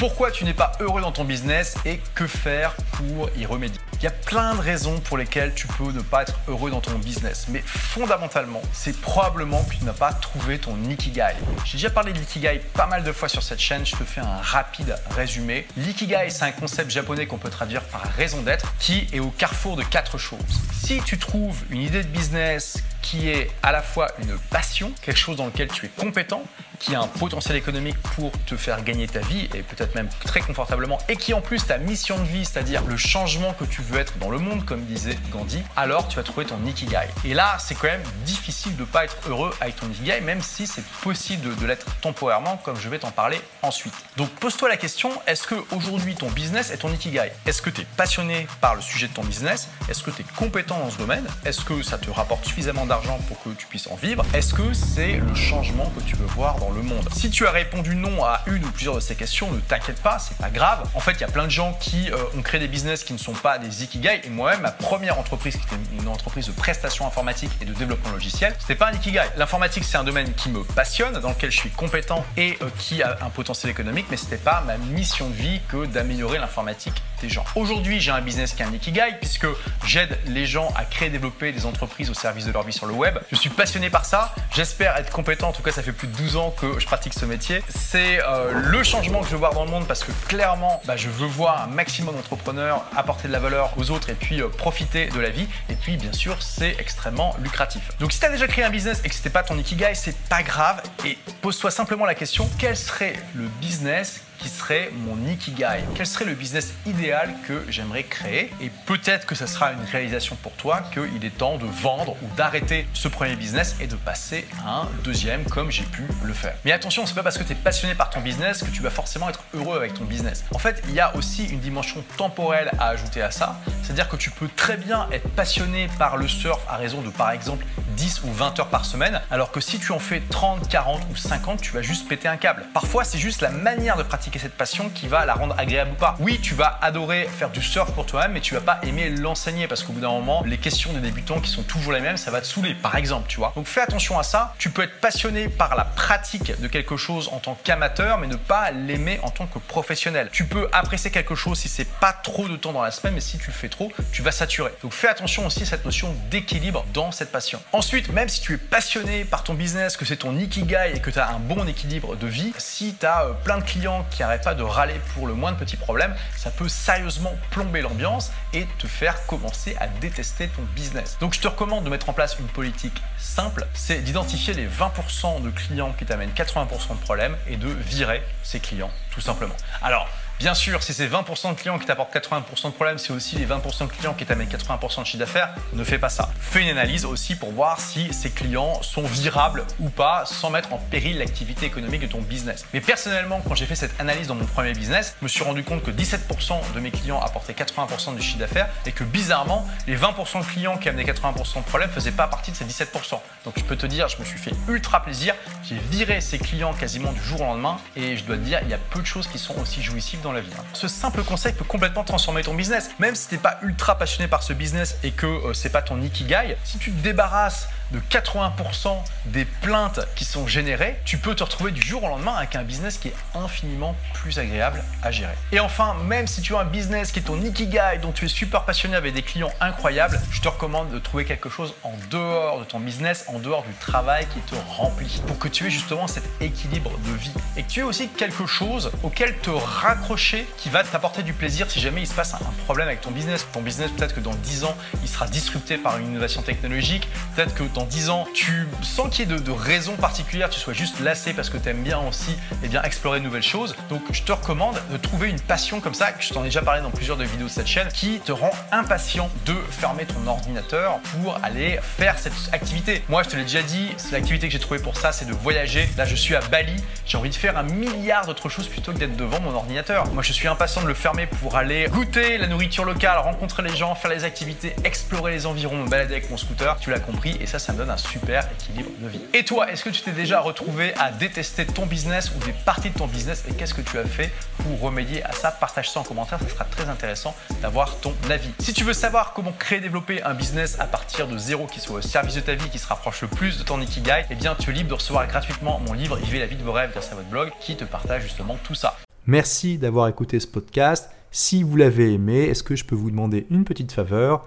Pourquoi tu n'es pas heureux dans ton business et que faire pour y remédier Il y a plein de raisons pour lesquelles tu peux ne pas être heureux dans ton business, mais fondamentalement, c'est probablement que tu n'as pas trouvé ton Ikigai. J'ai déjà parlé de l'Ikigai pas mal de fois sur cette chaîne, je te fais un rapide résumé. L'ikigai, c'est un concept japonais qu'on peut traduire par raison d'être qui est au carrefour de quatre choses. Si tu trouves une idée de business qui est à la fois une passion, quelque chose dans lequel tu es compétent, qui a un potentiel économique pour te faire gagner ta vie et peut-être même très confortablement, et qui en plus ta mission de vie, c'est-à-dire le changement que tu veux être dans le monde, comme disait Gandhi, alors tu vas trouver ton ikigai. Et là, c'est quand même difficile de ne pas être heureux avec ton ikigai, même si c'est possible de, l'être temporairement, comme je vais t'en parler ensuite. Donc pose-toi la question, est-ce que aujourd'hui ton business est ton ikigai? Est-ce que tu es passionné par le sujet de ton business? Est-ce que tu es compétent dans ce domaine? Est-ce que ça te rapporte suffisamment pour que tu puisses en vivre Est-ce que c'est le changement que tu veux voir dans le monde? Si tu as répondu non à une ou plusieurs de ces questions, ne t'inquiète pas, c'est pas grave. En fait, il y a plein de gens qui euh, ont créé des business qui ne sont pas des ikigai. Et moi-même, ma première entreprise, qui était une entreprise de prestation informatique et de développement logiciel, c'était pas un ikigai. L'informatique, c'est un domaine qui me passionne, dans lequel je suis compétent et euh, qui a un potentiel économique, mais c'était pas ma mission de vie que d'améliorer l'informatique des gens. Aujourd'hui, j'ai un business qui est un ikigai puisque j'aide les gens à créer et développer des entreprises au service de leur vie le web. Je suis passionné par ça. J'espère être compétent. En tout cas, ça fait plus de 12 ans que je pratique ce métier. C'est euh, le changement que je veux voir dans le monde parce que clairement, bah, je veux voir un maximum d'entrepreneurs apporter de la valeur aux autres et puis euh, profiter de la vie. Et puis, bien sûr, c'est extrêmement lucratif. Donc, si tu as déjà créé un business et que c'était pas ton ikigai, c'est pas grave. Et pose-toi simplement la question quel serait le business qui serait mon ikigai Quel serait le business idéal que j'aimerais créer? Et peut-être que ça sera une réalisation pour toi qu'il est temps de vendre ou d'arrêter ce premier business et de passer à un deuxième comme j'ai pu le faire. Mais attention, c'est pas parce que tu es passionné par ton business que tu vas forcément être heureux avec ton business. En fait, il y a aussi une dimension temporelle à ajouter à ça, c'est-à-dire que tu peux très bien être passionné par le surf à raison de par exemple 10 ou 20 heures par semaine, alors que si tu en fais 30, 40 ou 50, tu vas juste péter un câble. Parfois, c'est juste la manière de pratiquer cette passion qui va la rendre agréable ou pas. Oui, tu vas adorer faire du surf pour toi-même, mais tu vas pas aimer l'enseigner parce qu'au bout d'un moment, les questions des débutants qui sont toujours les mêmes, ça va te saouler, par exemple, tu vois. Donc fais attention à ça. Tu peux être passionné par la pratique de quelque chose en tant qu'amateur, mais ne pas l'aimer en tant que professionnel. Tu peux apprécier quelque chose si c'est pas trop de temps dans la semaine, mais si tu le fais trop, tu vas saturer. Donc fais attention aussi à cette notion d'équilibre dans cette passion. Ensuite, même si tu es passionné par ton business, que c'est ton ikigai et que tu as un bon équilibre de vie, si tu as euh, plein de clients qui n'arrêtent pas de râler pour le moins de petits problèmes, ça peut sérieusement plomber l'ambiance et te faire commencer à détester ton business. Donc je te recommande de mettre en place une politique simple, c'est d'identifier les 20% de clients qui t'amènent 80% de problèmes et de virer ces clients tout simplement. Alors, Bien sûr, si c'est 20% de clients qui t'apportent 80% de problèmes, c'est aussi les 20% de clients qui t'amènent 80% de chiffre d'affaires, ne fais pas ça. Fais une analyse aussi pour voir si ces clients sont virables ou pas sans mettre en péril l'activité économique de ton business. Mais personnellement, quand j'ai fait cette analyse dans mon premier business, je me suis rendu compte que 17% de mes clients apportaient 80% du chiffre d'affaires et que bizarrement, les 20% de clients qui amenaient 80% de problèmes ne faisaient pas partie de ces 17%. Donc je peux te dire, je me suis fait ultra plaisir. J'ai viré ces clients quasiment du jour au lendemain et je dois te dire, il y a peu de choses qui sont aussi jouissives dans la vie. Hein. Ce simple conseil peut complètement transformer ton business. Même si tu n'es pas ultra passionné par ce business et que euh, c'est pas ton ikigai, si tu te débarrasses de 80% des plaintes qui sont générées, tu peux te retrouver du jour au lendemain avec un business qui est infiniment plus agréable à gérer. Et enfin, même si tu as un business qui est ton ikigai, dont tu es super passionné avec des clients incroyables, je te recommande de trouver quelque chose en dehors de ton business, en dehors du travail qui te remplit, pour que tu aies justement cet équilibre de vie et que tu aies aussi quelque chose auquel te raccrocher qui va t'apporter du plaisir si jamais il se passe un problème avec ton business. Ton business, peut-être que dans 10 ans, il sera disrupté par une innovation technologique, peut-être que dans 10 ans, tu sens qu'il y ait de, de raisons particulières, tu sois juste lassé parce que tu aimes bien aussi eh bien, explorer de nouvelles choses. Donc je te recommande de trouver une passion comme ça, que je t'en ai déjà parlé dans plusieurs de vidéos de cette chaîne, qui te rend impatient de fermer ton ordinateur pour aller faire cette activité. Moi, je te l'ai déjà dit, l'activité que j'ai trouvée pour ça, c'est de voyager. Là, je suis à Bali, j'ai envie de faire un milliard d'autres choses plutôt que d'être devant mon ordinateur. Moi, je suis impatient de le fermer pour aller goûter la nourriture locale, rencontrer les gens, faire les activités, explorer les environs, me balader avec mon scooter. Tu l'as compris, et ça, ça me donne un super équilibre de vie. Et toi, est-ce que tu t'es déjà retrouvé à détester ton business ou des parties de ton business et qu'est-ce que tu as fait pour remédier à ça? Partage ça en commentaire, ça sera très intéressant d'avoir ton avis. Si tu veux savoir comment créer et développer un business à partir de zéro qui soit au service de ta vie, qui se rapproche le plus de ton ikigai, eh bien tu es libre de recevoir gratuitement mon livre Vivez la vie de vos rêves grâce à votre blog qui te partage justement tout ça. Merci d'avoir écouté ce podcast. Si vous l'avez aimé, est-ce que je peux vous demander une petite faveur?